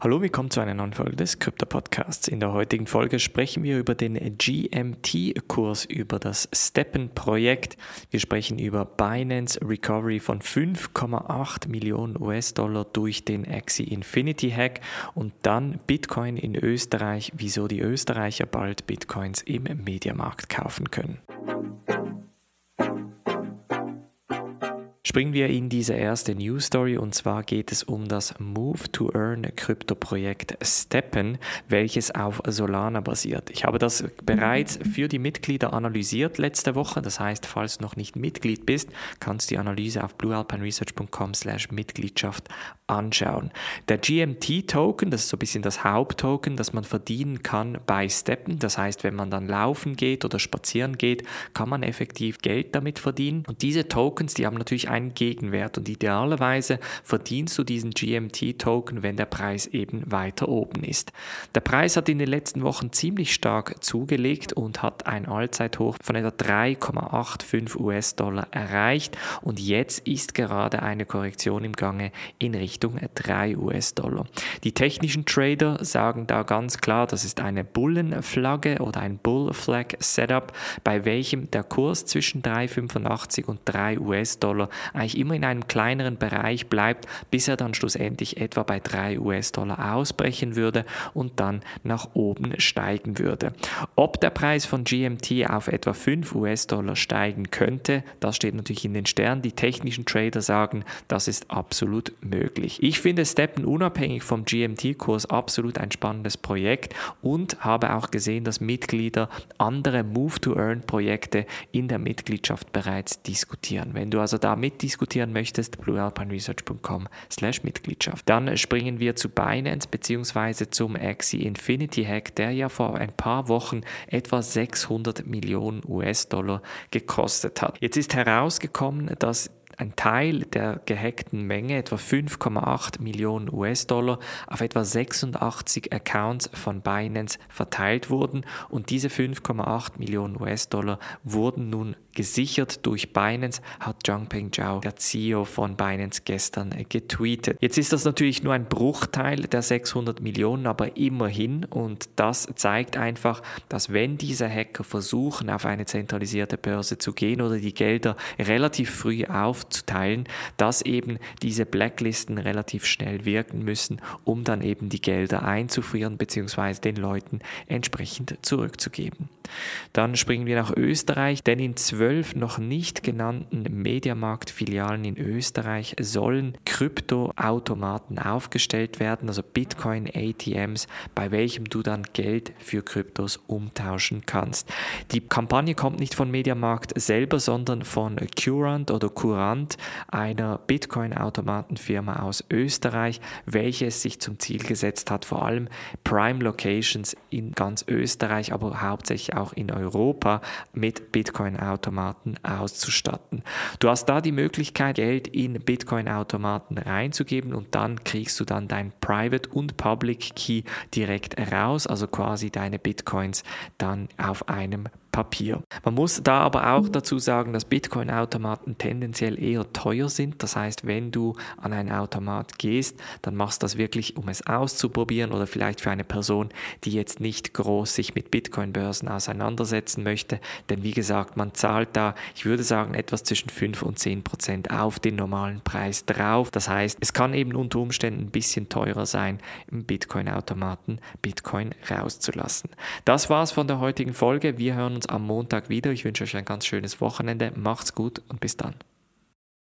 Hallo, willkommen zu einer neuen Folge des Krypto Podcasts. In der heutigen Folge sprechen wir über den GMT-Kurs, über das Steppen-Projekt. Wir sprechen über Binance Recovery von 5,8 Millionen US-Dollar durch den Axie Infinity Hack und dann Bitcoin in Österreich, wieso die Österreicher bald Bitcoins im Mediamarkt kaufen können. Springen wir in diese erste News Story und zwar geht es um das Move to Earn Krypto-Projekt Steppen, welches auf Solana basiert. Ich habe das bereits für die Mitglieder analysiert letzte Woche. Das heißt, falls du noch nicht Mitglied bist, kannst du die Analyse auf bluealpineresearch.com/mitgliedschaft anschauen. Der GMT-Token, das ist so ein bisschen das Haupttoken, das man verdienen kann bei Steppen. Das heißt, wenn man dann laufen geht oder spazieren geht, kann man effektiv Geld damit verdienen. Und diese Tokens, die haben natürlich ein einen Gegenwert und idealerweise verdienst du diesen GMT-Token, wenn der Preis eben weiter oben ist. Der Preis hat in den letzten Wochen ziemlich stark zugelegt und hat ein Allzeithoch von etwa 3,85 US-Dollar erreicht und jetzt ist gerade eine Korrektion im Gange in Richtung 3 US-Dollar. Die technischen Trader sagen da ganz klar, das ist eine Bullenflagge oder ein Bull-Flag Setup, bei welchem der Kurs zwischen 3,85 und 3 US-Dollar eigentlich immer in einem kleineren Bereich bleibt, bis er dann schlussendlich etwa bei 3 US-Dollar ausbrechen würde und dann nach oben steigen würde. Ob der Preis von GMT auf etwa 5 US-Dollar steigen könnte, das steht natürlich in den Sternen. Die technischen Trader sagen, das ist absolut möglich. Ich finde Steppen unabhängig vom GMT-Kurs absolut ein spannendes Projekt und habe auch gesehen, dass Mitglieder andere Move-to-Earn-Projekte in der Mitgliedschaft bereits diskutieren. Wenn du also da mit mitdiskutieren möchtest, bluealpineresearch.com slash Mitgliedschaft. Dann springen wir zu Binance bzw. zum Axie Infinity Hack, der ja vor ein paar Wochen etwa 600 Millionen US-Dollar gekostet hat. Jetzt ist herausgekommen, dass ein Teil der gehackten Menge, etwa 5,8 Millionen US-Dollar, auf etwa 86 Accounts von Binance verteilt wurden und diese 5,8 Millionen US-Dollar wurden nun gesichert durch Binance, hat Zhangpeng Zhao, der CEO von Binance, gestern getweetet. Jetzt ist das natürlich nur ein Bruchteil der 600 Millionen, aber immerhin und das zeigt einfach, dass wenn diese Hacker versuchen, auf eine zentralisierte Börse zu gehen oder die Gelder relativ früh aufzuteilen, dass eben diese Blacklisten relativ schnell wirken müssen, um dann eben die Gelder einzufrieren bzw. den Leuten entsprechend zurückzugeben. Dann springen wir nach Österreich, denn in zwölf noch nicht genannten Mediamarkt-Filialen in Österreich sollen Kryptoautomaten aufgestellt werden, also Bitcoin-ATMs, bei welchem du dann Geld für Kryptos umtauschen kannst. Die Kampagne kommt nicht von Mediamarkt selber, sondern von Curant oder Curant, einer Bitcoin-Automatenfirma aus Österreich, welche es sich zum Ziel gesetzt hat, vor allem Prime Locations in ganz Österreich, aber hauptsächlich auch in Europa mit Bitcoin-Automaten auszustatten. Du hast da die Möglichkeit, Geld in Bitcoin-Automaten reinzugeben und dann kriegst du dann dein Private und Public Key direkt raus, also quasi deine Bitcoins dann auf einem Papier. Man muss da aber auch dazu sagen, dass Bitcoin-Automaten tendenziell eher teuer sind. Das heißt, wenn du an einen Automat gehst, dann machst du das wirklich, um es auszuprobieren oder vielleicht für eine Person, die jetzt nicht groß sich mit Bitcoin-Börsen auseinandersetzen möchte. Denn wie gesagt, man zahlt da, ich würde sagen, etwas zwischen 5 und 10 Prozent auf den normalen Preis drauf. Das heißt, es kann eben unter Umständen ein bisschen teurer sein, im Bitcoin-Automaten Bitcoin rauszulassen. Das war's von der heutigen Folge. Wir hören am Montag wieder. Ich wünsche euch ein ganz schönes Wochenende. Macht's gut und bis dann.